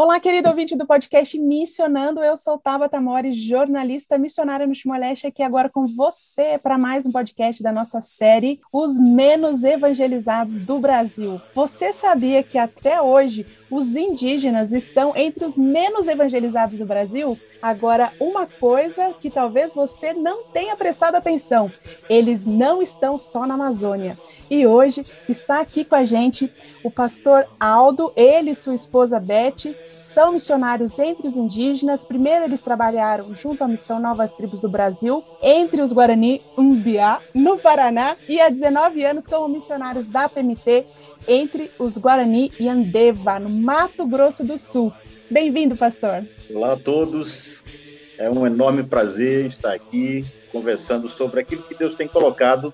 Olá, querido ouvinte do podcast Missionando. Eu sou Tabata Mori, jornalista missionária no Timor-Leste, aqui agora com você para mais um podcast da nossa série Os Menos Evangelizados do Brasil. Você sabia que até hoje os indígenas estão entre os menos evangelizados do Brasil? Agora, uma coisa que talvez você não tenha prestado atenção: eles não estão só na Amazônia. E hoje está aqui com a gente o pastor Aldo, ele e sua esposa Beth são missionários entre os indígenas. Primeiro, eles trabalharam junto à missão Novas Tribos do Brasil, entre os Guarani Umbiá, no Paraná, e há 19 anos como missionários da PMT, entre os Guarani e Andeva, no Mato Grosso do Sul. Bem-vindo, pastor. Olá a todos. É um enorme prazer estar aqui conversando sobre aquilo que Deus tem colocado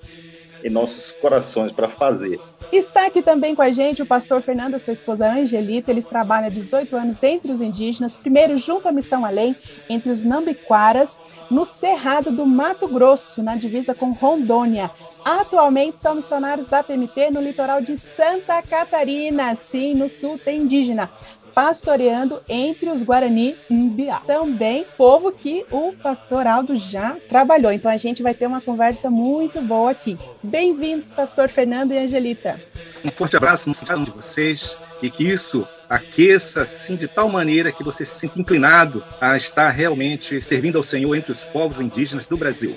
em nossos corações para fazer. Está aqui também com a gente o pastor Fernando, sua esposa Angelita. Eles trabalham há 18 anos entre os indígenas, primeiro junto à Missão Além, entre os Nambiquaras, no Cerrado do Mato Grosso, na divisa com Rondônia. Atualmente são missionários da PMT no litoral de Santa Catarina, sim, no sul tem indígena pastoreando entre os Guarani Mbiá. Também povo que o pastor Aldo já trabalhou. Então a gente vai ter uma conversa muito boa aqui. Bem-vindos, pastor Fernando e Angelita. Um forte abraço no um de vocês e que isso aqueça assim de tal maneira que você se sinta inclinado a estar realmente servindo ao Senhor entre os povos indígenas do Brasil.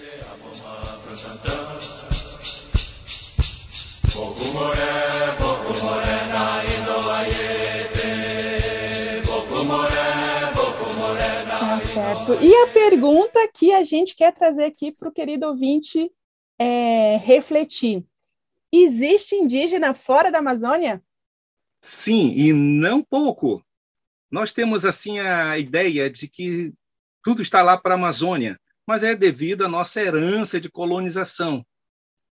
Certo. E a pergunta que a gente quer trazer aqui para o querido ouvinte é, refletir: existe indígena fora da Amazônia? Sim, e não pouco. Nós temos assim a ideia de que tudo está lá para a Amazônia, mas é devido à nossa herança de colonização.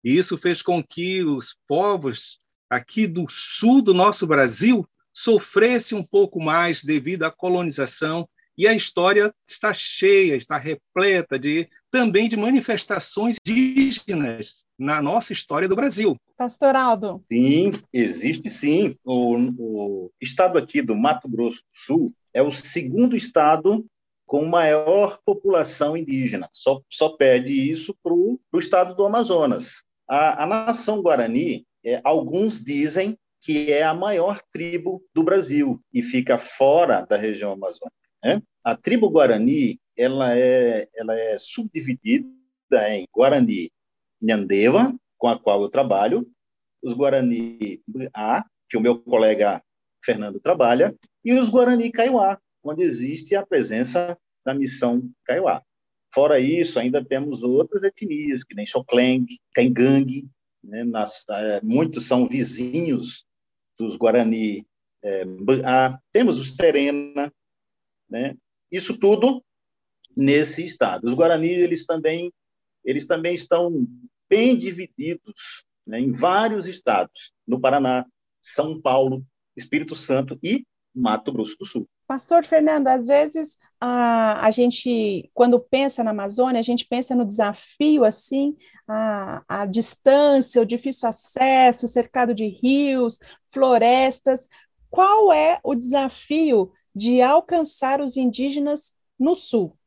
E isso fez com que os povos aqui do sul do nosso Brasil sofressem um pouco mais devido à colonização e a história está cheia, está repleta de também de manifestações indígenas na nossa história do Brasil. Pastor Aldo. Sim, existe sim. O, o estado aqui do Mato Grosso do Sul é o segundo estado com maior população indígena. Só, só perde isso para o estado do Amazonas. A, a nação Guarani, é, alguns dizem que é a maior tribo do Brasil e fica fora da região amazônica. Né? A tribo Guarani ela é, ela é subdividida em Guarani Nhandeva, com a qual eu trabalho, os Guarani A, que o meu colega Fernando trabalha, e os Guarani Kaiowá, onde existe a presença da missão Kaiowá. Fora isso, ainda temos outras etnias, que nem Xokleng, Kaingang, né, nas, é, muitos são vizinhos dos Guarani é, A. Temos os Terena, né? Isso tudo nesse estado. Os Guarani eles também eles também estão bem divididos né, em vários estados, no Paraná, São Paulo, Espírito Santo e Mato Grosso do Sul. Pastor Fernando, às vezes a, a gente, quando pensa na Amazônia, a gente pensa no desafio assim, a, a distância, o difícil acesso, cercado de rios, florestas. Qual é o desafio de alcançar os indígenas no Sul.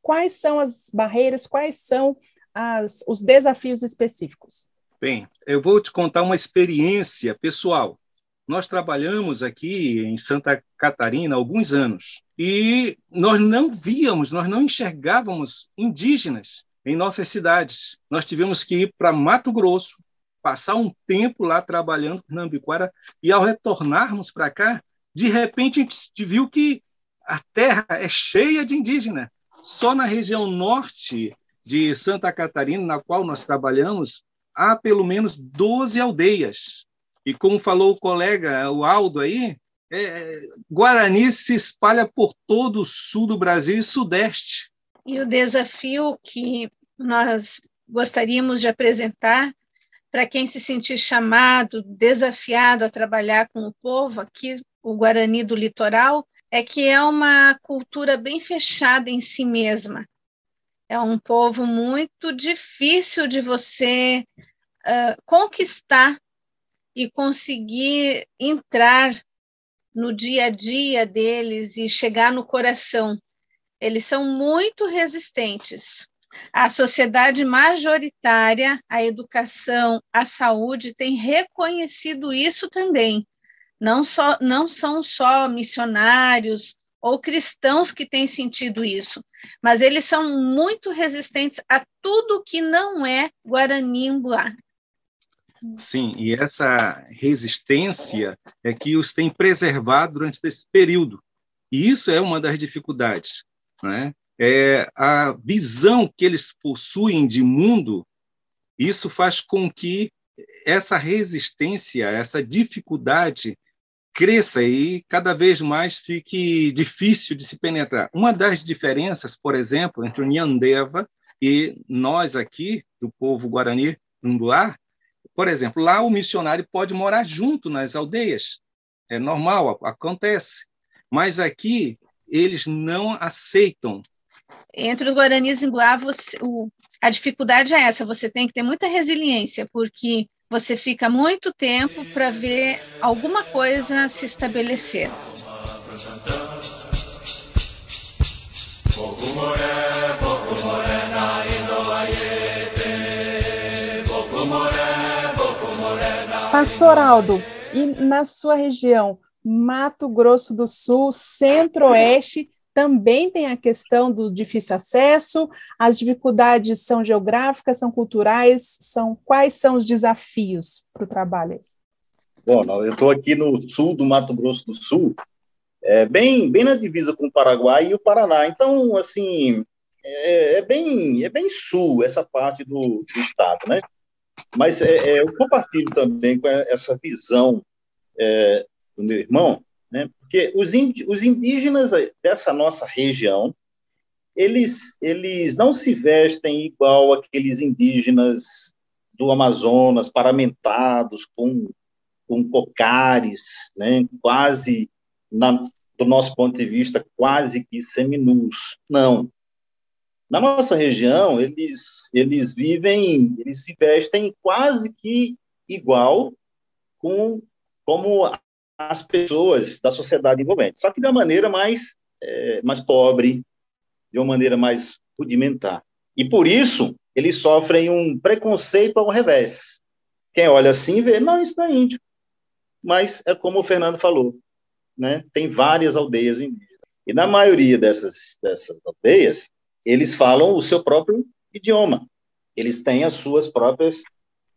Quais são as barreiras, quais são as, os desafios específicos? Bem, eu vou te contar uma experiência pessoal. Nós trabalhamos aqui em Santa Catarina há alguns anos e nós não víamos, nós não enxergávamos indígenas em nossas cidades. Nós tivemos que ir para Mato Grosso, passar um tempo lá trabalhando na Ambiquara e ao retornarmos para cá, de repente a gente viu que a terra é cheia de indígenas. Só na região norte de Santa Catarina, na qual nós trabalhamos, há pelo menos 12 aldeias. E como falou o colega, o Aldo aí, é, Guarani se espalha por todo o sul do Brasil e sudeste. E o desafio que nós gostaríamos de apresentar para quem se sentir chamado, desafiado a trabalhar com o povo aqui, o Guarani do litoral, é que é uma cultura bem fechada em si mesma. É um povo muito difícil de você uh, conquistar e conseguir entrar no dia a dia deles e chegar no coração. Eles são muito resistentes. A sociedade majoritária, a educação, a saúde tem reconhecido isso também. Não, só, não são só missionários ou cristãos que têm sentido isso, mas eles são muito resistentes a tudo que não é Guarani. Sim, e essa resistência é que os tem preservado durante esse período. E isso é uma das dificuldades. Né? É a visão que eles possuem de mundo, isso faz com que essa resistência, essa dificuldade cresça e cada vez mais fique difícil de se penetrar. Uma das diferenças, por exemplo, entre o Nhandeva e nós aqui, do povo Guarani Umbuá, por exemplo, lá o missionário pode morar junto nas aldeias. É normal, acontece. Mas aqui eles não aceitam. Entre os guaranis Inguá, você, o, a dificuldade é essa, você tem que ter muita resiliência, porque você fica muito tempo para ver alguma coisa se estabelecer. Pastor Aldo, e na sua região, Mato Grosso do Sul, Centro-Oeste, também tem a questão do difícil acesso, as dificuldades são geográficas, são culturais, são quais são os desafios para o trabalho? Bom, eu estou aqui no sul do Mato Grosso do Sul, é, bem, bem na divisa com o Paraguai e o Paraná. Então, assim, é, é bem, é bem sul essa parte do, do estado, né? Mas é, é, eu compartilho também com essa visão é, do meu irmão, né? porque os, os indígenas dessa nossa região, eles, eles não se vestem igual aqueles indígenas do Amazonas, paramentados, com, com cocares, né? quase, na, do nosso ponto de vista, quase que seminus. Não. Na nossa região, eles, eles vivem, eles se vestem quase que igual com como as pessoas da sociedade envolvente, só que de uma maneira mais, é, mais pobre, de uma maneira mais rudimentar. E por isso, eles sofrem um preconceito ao revés. Quem olha assim vê, não, isso não é índio. Mas é como o Fernando falou, né? tem várias aldeias indígenas. E na maioria dessas, dessas aldeias, eles falam o seu próprio idioma. Eles têm as suas próprias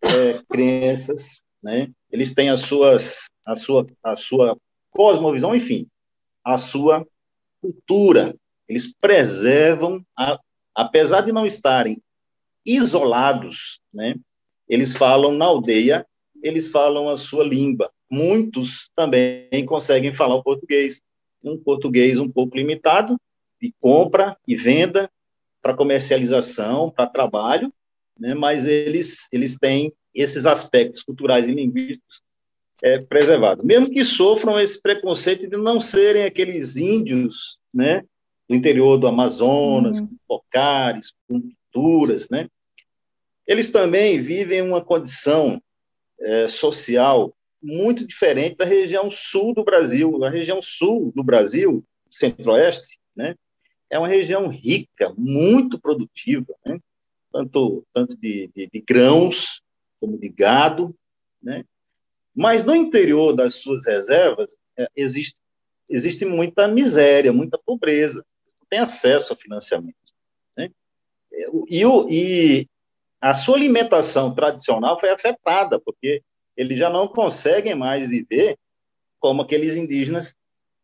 é, crenças, né? Eles têm as suas, a sua, a sua cosmovisão, enfim, a sua cultura. Eles preservam, a, apesar de não estarem isolados, né? Eles falam na aldeia, eles falam a sua língua. Muitos também conseguem falar o português, um português um pouco limitado, de compra e venda, para comercialização, para trabalho, né, mas eles, eles têm esses aspectos culturais e linguísticos é, preservados. Mesmo que sofram esse preconceito de não serem aqueles índios né, do interior do Amazonas, uhum. com culturas, né, eles também vivem uma condição é, social muito diferente da região sul do Brasil. A região sul do Brasil, centro-oeste, né, é uma região rica, muito produtiva, né? tanto, tanto de, de, de, grãos como de gado, né? mas no interior das suas reservas é, existe, existe muita miséria, muita pobreza, não tem acesso a financiamento. Né? E, o, e a sua alimentação tradicional foi afetada, porque eles já não conseguem mais viver como aqueles indígenas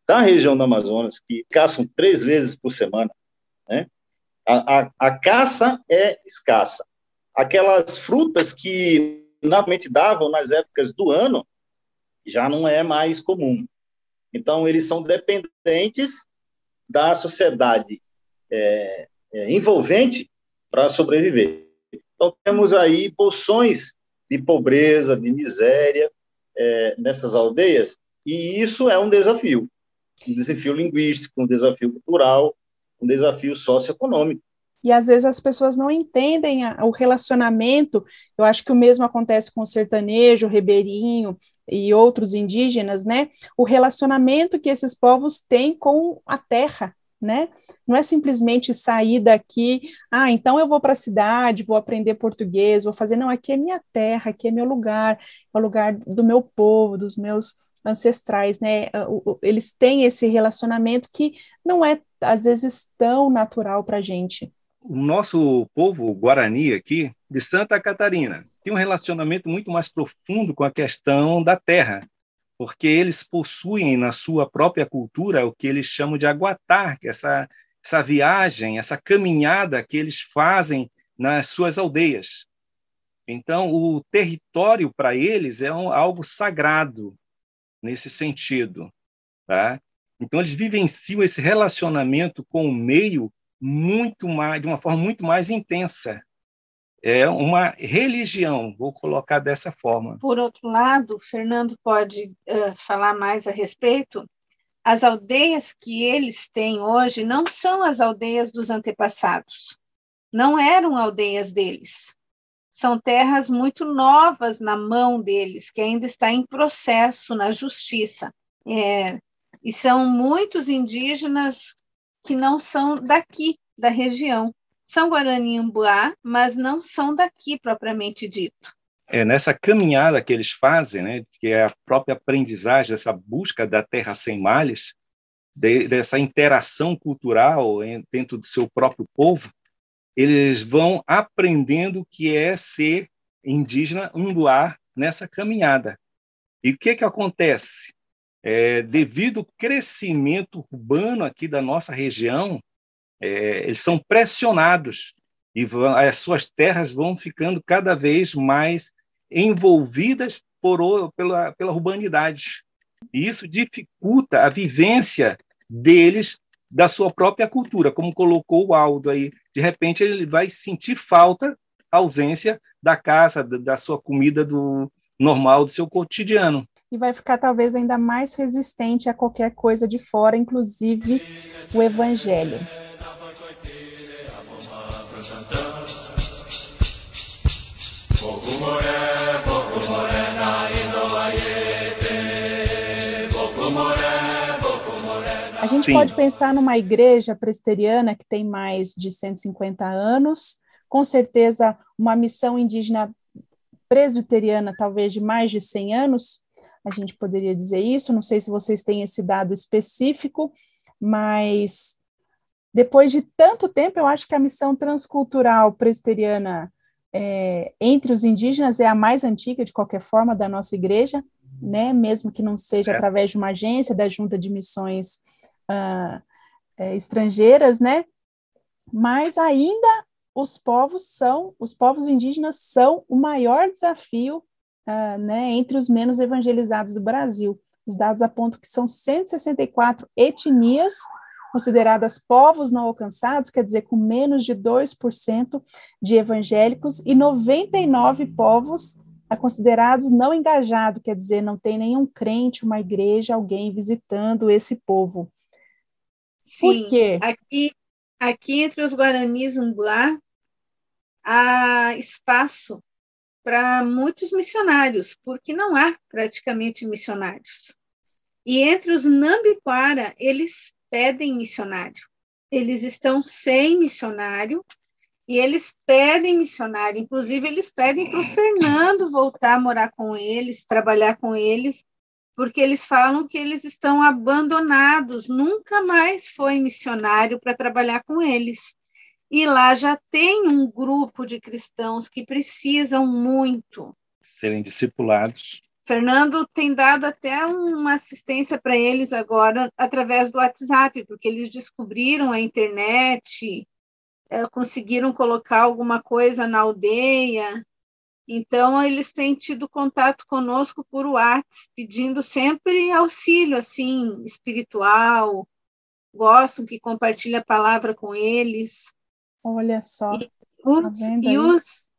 da região do Amazonas, que caçam três vezes por semana, né? A, a, a caça é escassa. Aquelas frutas que normalmente davam nas épocas do ano já não é mais comum. Então, eles são dependentes da sociedade é, é, envolvente para sobreviver. Então, temos aí porções de pobreza, de miséria é, nessas aldeias, e isso é um desafio um desafio linguístico, um desafio cultural, um desafio socioeconômico. E às vezes as pessoas não entendem a, o relacionamento. Eu acho que o mesmo acontece com o sertanejo, o ribeirinho e outros indígenas, né? O relacionamento que esses povos têm com a terra, né? Não é simplesmente sair daqui, ah, então eu vou para a cidade, vou aprender português, vou fazer. Não, aqui é minha terra, aqui é meu lugar, é o lugar do meu povo, dos meus ancestrais, né? Eles têm esse relacionamento que não é, às vezes, tão natural para a gente. O nosso povo guarani aqui, de Santa Catarina, tem um relacionamento muito mais profundo com a questão da terra, porque eles possuem na sua própria cultura o que eles chamam de aguatar, que é essa, essa viagem, essa caminhada que eles fazem nas suas aldeias. Então, o território para eles é um, algo sagrado, nesse sentido. Tá? Então, eles vivenciam esse relacionamento com o meio muito mais, de uma forma muito mais intensa. É uma religião, vou colocar dessa forma. Por outro lado, Fernando pode uh, falar mais a respeito. As aldeias que eles têm hoje não são as aldeias dos antepassados. Não eram aldeias deles são terras muito novas na mão deles, que ainda está em processo na justiça. É, e são muitos indígenas que não são daqui, da região. São Guarani-Ambuá, mas não são daqui propriamente dito. É, nessa caminhada que eles fazem, né, que é a própria aprendizagem, essa busca da terra sem males, de, dessa interação cultural dentro do seu próprio povo, eles vão aprendendo o que é ser indígena unduar nessa caminhada. E o que, que acontece? É, devido ao crescimento urbano aqui da nossa região, é, eles são pressionados e vão, as suas terras vão ficando cada vez mais envolvidas por, pela, pela urbanidade. E isso dificulta a vivência deles da sua própria cultura, como colocou o Aldo aí. De repente ele vai sentir falta, ausência da casa, da sua comida do normal do seu cotidiano. E vai ficar talvez ainda mais resistente a qualquer coisa de fora, inclusive o evangelho. A gente Sim. pode pensar numa igreja presbiteriana que tem mais de 150 anos, com certeza uma missão indígena presbiteriana talvez de mais de 100 anos, a gente poderia dizer isso, não sei se vocês têm esse dado específico, mas depois de tanto tempo, eu acho que a missão transcultural presbiteriana é, entre os indígenas é a mais antiga, de qualquer forma, da nossa igreja, né? mesmo que não seja é. através de uma agência da Junta de Missões uh, é, estrangeiras, né? Mas ainda os povos são, os povos indígenas são o maior desafio, uh, né, entre os menos evangelizados do Brasil. Os dados apontam que são 164 etnias consideradas povos não alcançados, quer dizer, com menos de 2% de evangélicos, e 99 povos considerados não engajados, quer dizer, não tem nenhum crente, uma igreja, alguém visitando esse povo. Sim, Por quê? Aqui, aqui entre os Guaranis Umblá há espaço para muitos missionários, porque não há praticamente missionários. E entre os Nambiquara, eles pedem missionário. Eles estão sem missionário e eles pedem missionário. Inclusive, eles pedem para o Fernando voltar a morar com eles, trabalhar com eles, porque eles falam que eles estão abandonados, nunca mais foi missionário para trabalhar com eles. E lá já tem um grupo de cristãos que precisam muito serem discipulados. Fernando tem dado até uma assistência para eles agora através do WhatsApp, porque eles descobriram a internet, é, conseguiram colocar alguma coisa na aldeia, então, eles têm tido contato conosco por WhatsApp, pedindo sempre auxílio, assim, espiritual, gostam que compartilhe a palavra com eles. Olha só. E Os, tá e os,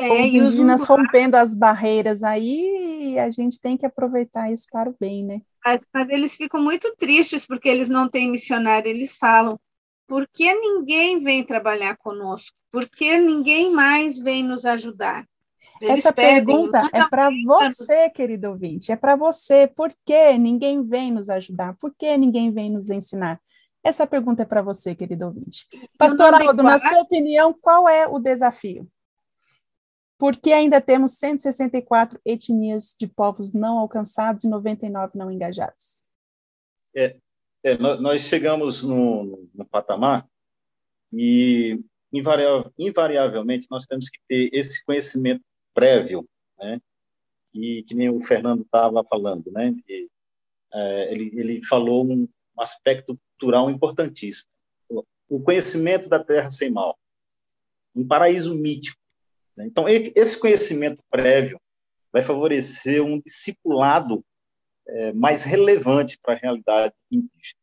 é, os indígenas rompendo as barreiras aí, a gente tem que aproveitar isso para o bem, né? Mas, mas eles ficam muito tristes porque eles não têm missionário, eles falam, por que ninguém vem trabalhar conosco? Por que ninguém mais vem nos ajudar? Eles Essa pedem, pergunta é para você, querido ouvinte, é para você. Por que ninguém vem nos ajudar? Por que ninguém vem nos ensinar? Essa pergunta é para você, querido ouvinte. Pastor Aldo, na sua opinião, qual é o desafio? Por que ainda temos 164 etnias de povos não alcançados e 99 não engajados? É, é nós chegamos no, no patamar e invariavelmente nós temos que ter esse conhecimento prévio, né? E que nem o Fernando estava falando, né? E, é, ele, ele falou um aspecto cultural importantíssimo. O conhecimento da Terra sem mal, um paraíso mítico. Né? Então, esse conhecimento prévio vai favorecer um discipulado é, mais relevante para a realidade indígena.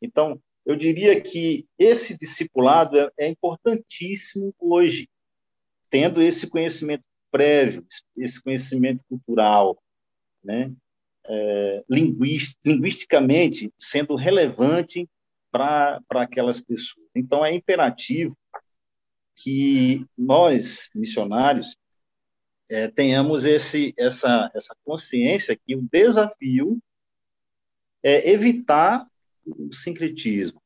Então, eu diria que esse discipulado é, é importantíssimo hoje, tendo esse conhecimento prévio, esse conhecimento cultural, né? É, linguist, linguisticamente sendo relevante para aquelas pessoas. Então, é imperativo que nós, missionários, é, tenhamos esse, essa, essa consciência que o desafio é evitar o sincretismo,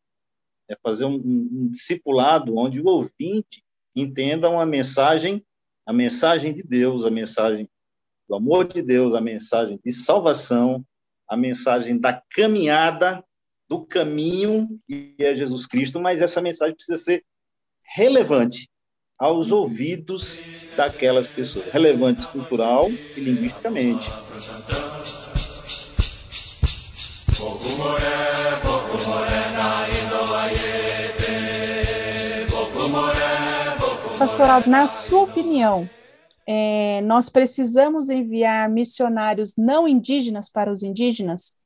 é fazer um, um discipulado onde o ouvinte entenda uma mensagem, a mensagem de Deus, a mensagem do amor de Deus, a mensagem de salvação, a mensagem da caminhada, do caminho que é Jesus Cristo, mas essa mensagem precisa ser relevante aos ouvidos daquelas pessoas, relevantes cultural e linguisticamente. Pastoral, na sua opinião, é, nós precisamos enviar missionários não indígenas para os indígenas?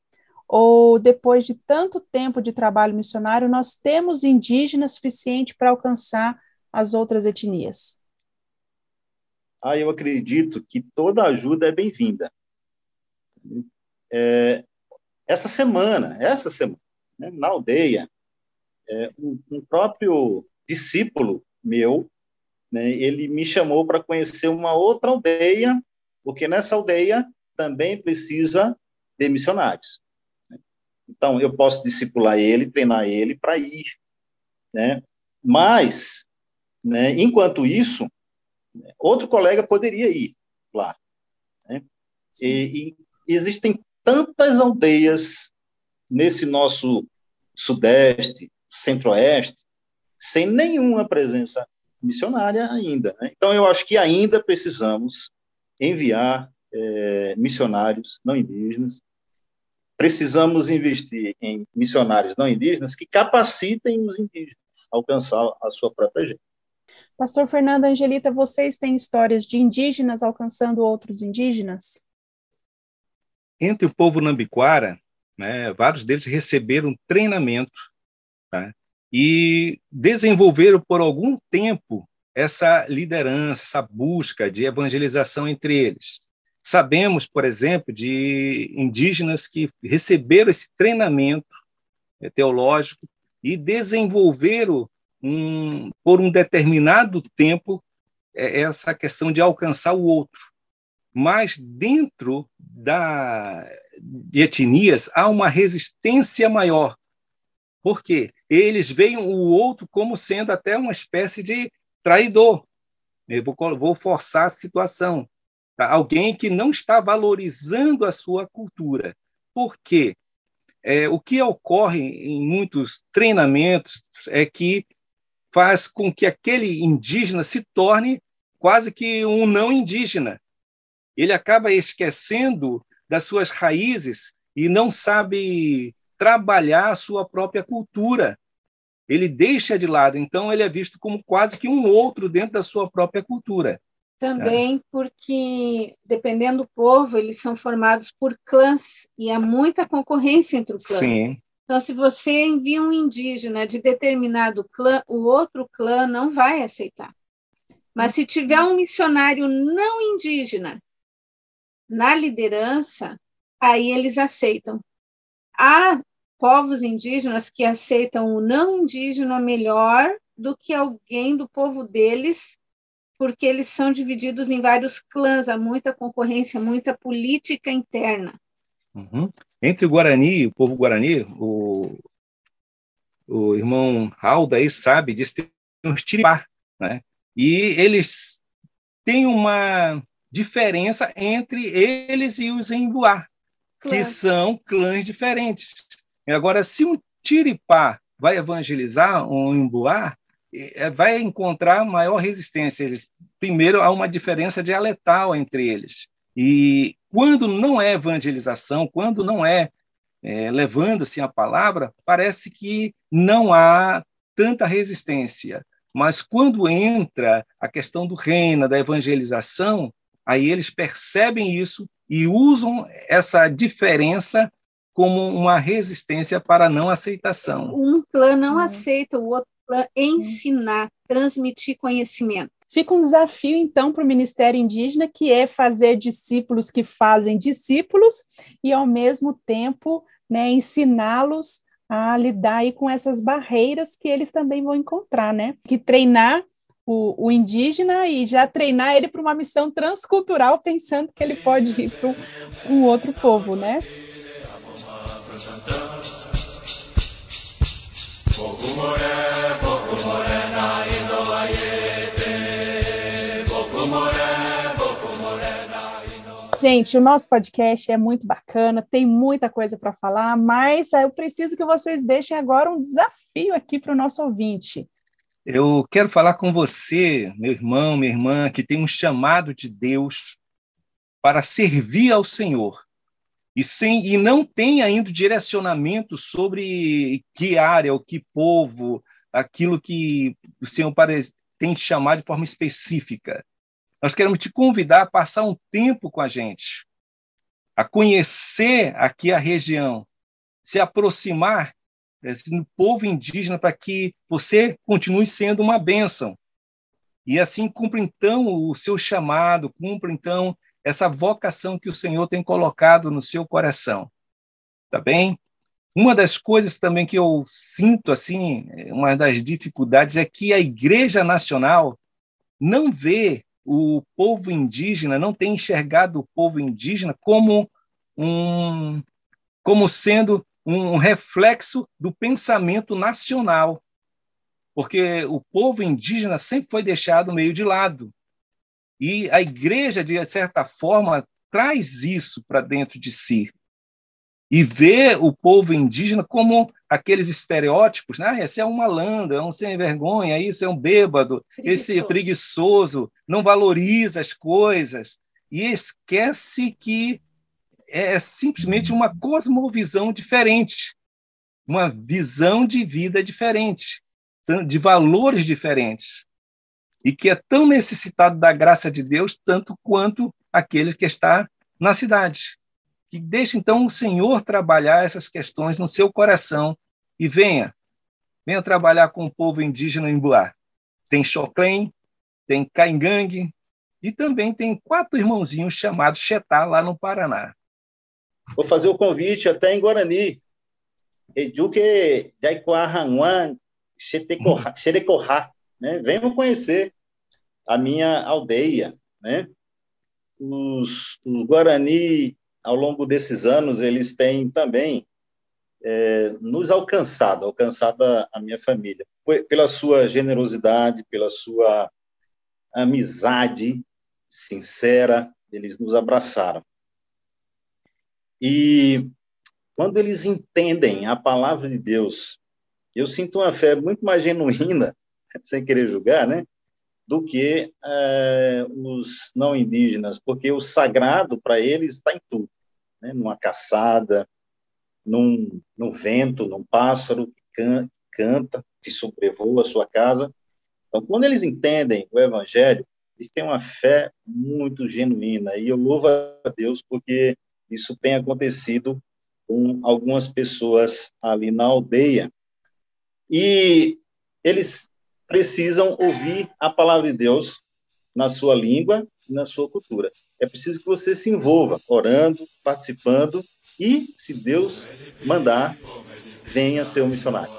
Ou depois de tanto tempo de trabalho missionário, nós temos indígenas suficiente para alcançar as outras etnias? Ah, eu acredito que toda ajuda é bem-vinda. É, essa semana, essa semana, né, na aldeia, é, um, um, próprio discípulo meu, né, ele me chamou para conhecer uma outra aldeia, porque nessa aldeia também precisa de missionários. Né. Então, eu posso discipular ele, treinar ele para ir, né? Mas, né, enquanto isso, outro colega poderia ir lá. Né? E, e, existem tantas aldeias nesse nosso sudeste, centro-oeste, sem nenhuma presença missionária ainda. Né? Então, eu acho que ainda precisamos enviar é, missionários não indígenas. Precisamos investir em missionários não indígenas que capacitem os indígenas a alcançar a sua própria gente. Pastor Fernando Angelita, vocês têm histórias de indígenas alcançando outros indígenas? entre o povo nambiquara, né, vários deles receberam treinamento tá, e desenvolveram por algum tempo essa liderança, essa busca de evangelização entre eles. Sabemos, por exemplo, de indígenas que receberam esse treinamento né, teológico e desenvolveram um, por um determinado tempo é, essa questão de alcançar o outro mas dentro da, de etnias há uma resistência maior. Por quê? Eles veem o outro como sendo até uma espécie de traidor. Eu vou, vou forçar a situação. Tá? Alguém que não está valorizando a sua cultura. Por quê? É, o que ocorre em muitos treinamentos é que faz com que aquele indígena se torne quase que um não indígena ele acaba esquecendo das suas raízes e não sabe trabalhar a sua própria cultura. Ele deixa de lado, então ele é visto como quase que um outro dentro da sua própria cultura. Também é. porque, dependendo do povo, eles são formados por clãs e há muita concorrência entre os clãs. Sim. Então, se você envia um indígena de determinado clã, o outro clã não vai aceitar. Mas se tiver um missionário não indígena na liderança, aí eles aceitam. Há povos indígenas que aceitam o não indígena melhor do que alguém do povo deles, porque eles são divididos em vários clãs, há muita concorrência, muita política interna. Uhum. Entre o Guarani, o povo Guarani, o, o irmão Raul aí sabe disso, tem uns tiripá, né? E eles têm uma diferença entre eles e os Embuá, que são clãs diferentes. Agora, se um tiripá vai evangelizar um Embuá, é, vai encontrar maior resistência. Primeiro, há uma diferença dialetal entre eles. E quando não é evangelização, quando não é, é levando-se a palavra, parece que não há tanta resistência. Mas quando entra a questão do reino, da evangelização, aí eles percebem isso e usam essa diferença como uma resistência para a não aceitação. Um clã não uhum. aceita o outro clã ensinar, transmitir conhecimento. Fica um desafio, então, para o Ministério Indígena, que é fazer discípulos que fazem discípulos e, ao mesmo tempo, né, ensiná-los a lidar aí com essas barreiras que eles também vão encontrar, né? Que treinar o, o indígena e já treinar ele para uma missão transcultural, pensando que ele pode ir para um outro povo, né? Gente, o nosso podcast é muito bacana, tem muita coisa para falar, mas eu preciso que vocês deixem agora um desafio aqui para o nosso ouvinte. Eu quero falar com você, meu irmão, minha irmã, que tem um chamado de Deus para servir ao Senhor e, sem, e não tem ainda direcionamento sobre que área, ou que povo, aquilo que o Senhor tem te chamado de forma específica. Nós queremos te convidar a passar um tempo com a gente, a conhecer aqui a região, se aproximar desse povo indígena para que você continue sendo uma bênção. E assim cumpra então o seu chamado, cumpra então essa vocação que o Senhor tem colocado no seu coração. Tá bem? Uma das coisas também que eu sinto assim, uma das dificuldades é que a Igreja Nacional não vê o povo indígena não tem enxergado o povo indígena como um como sendo um reflexo do pensamento nacional, porque o povo indígena sempre foi deixado meio de lado. E a igreja, de certa forma, traz isso para dentro de si e vê o povo indígena como aqueles estereótipos, né? Ah, esse é um malandro, é um sem vergonha, isso é um bêbado, preguiçoso. esse é preguiçoso, não valoriza as coisas e esquece que é simplesmente uma cosmovisão diferente, uma visão de vida diferente, de valores diferentes, e que é tão necessitado da graça de Deus tanto quanto aquele que está na cidade que deixe então o Senhor trabalhar essas questões no seu coração e venha, venha trabalhar com o povo indígena em Boá. Tem Choclen, tem Caingangue e também tem quatro irmãozinhos chamados Chetá lá no Paraná. Vou fazer o convite até em Guarani. Eduque Jaiquahanwan Xerecorá, né? Venham conhecer a minha aldeia, né? Os, os Guarani ao longo desses anos, eles têm também é, nos alcançado, alcançado a, a minha família, pela sua generosidade, pela sua amizade sincera, eles nos abraçaram. E quando eles entendem a palavra de Deus, eu sinto uma fé muito mais genuína, sem querer julgar, né? do que é, os não indígenas, porque o sagrado para eles está em tudo, né? numa caçada, num, num vento, num pássaro que, can, canta, que sobrevoa a sua casa. Então, quando eles entendem o Evangelho, eles têm uma fé muito genuína, e eu louvo a Deus porque isso tem acontecido com algumas pessoas ali na aldeia e eles precisam ouvir a palavra de Deus na sua língua e na sua cultura. É preciso que você se envolva, orando, participando e, se Deus mandar, venha ser um missionário.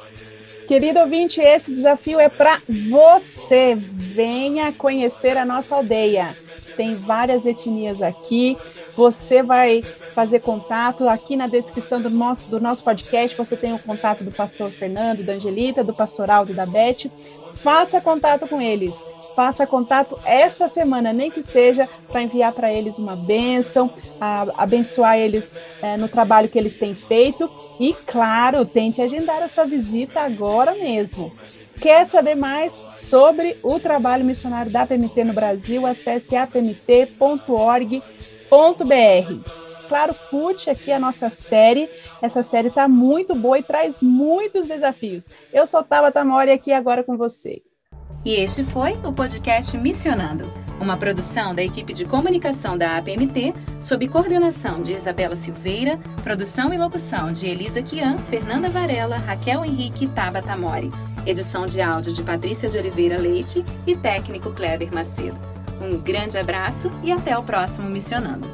Querido ouvinte, esse desafio é para você. Venha conhecer a nossa aldeia. Tem várias etnias aqui. Você vai fazer contato aqui na descrição do nosso, do nosso podcast. Você tem o contato do pastor Fernando, da Angelita, do pastor Aldo e da Beth. Faça contato com eles faça contato esta semana, nem que seja para enviar para eles uma bênção, a, abençoar eles é, no trabalho que eles têm feito e, claro, tente agendar a sua visita agora mesmo. Quer saber mais sobre o trabalho missionário da PMT no Brasil? Acesse apmt.org.br claro, curte aqui a nossa série. Essa série está muito boa e traz muitos desafios. Eu sou Tabata Mori aqui agora com você. E este foi o podcast Missionando, uma produção da equipe de comunicação da APMT, sob coordenação de Isabela Silveira, produção e locução de Elisa Kian, Fernanda Varela, Raquel Henrique e Tabata Mori, edição de áudio de Patrícia de Oliveira Leite e técnico Kleber Macedo. Um grande abraço e até o próximo Missionando.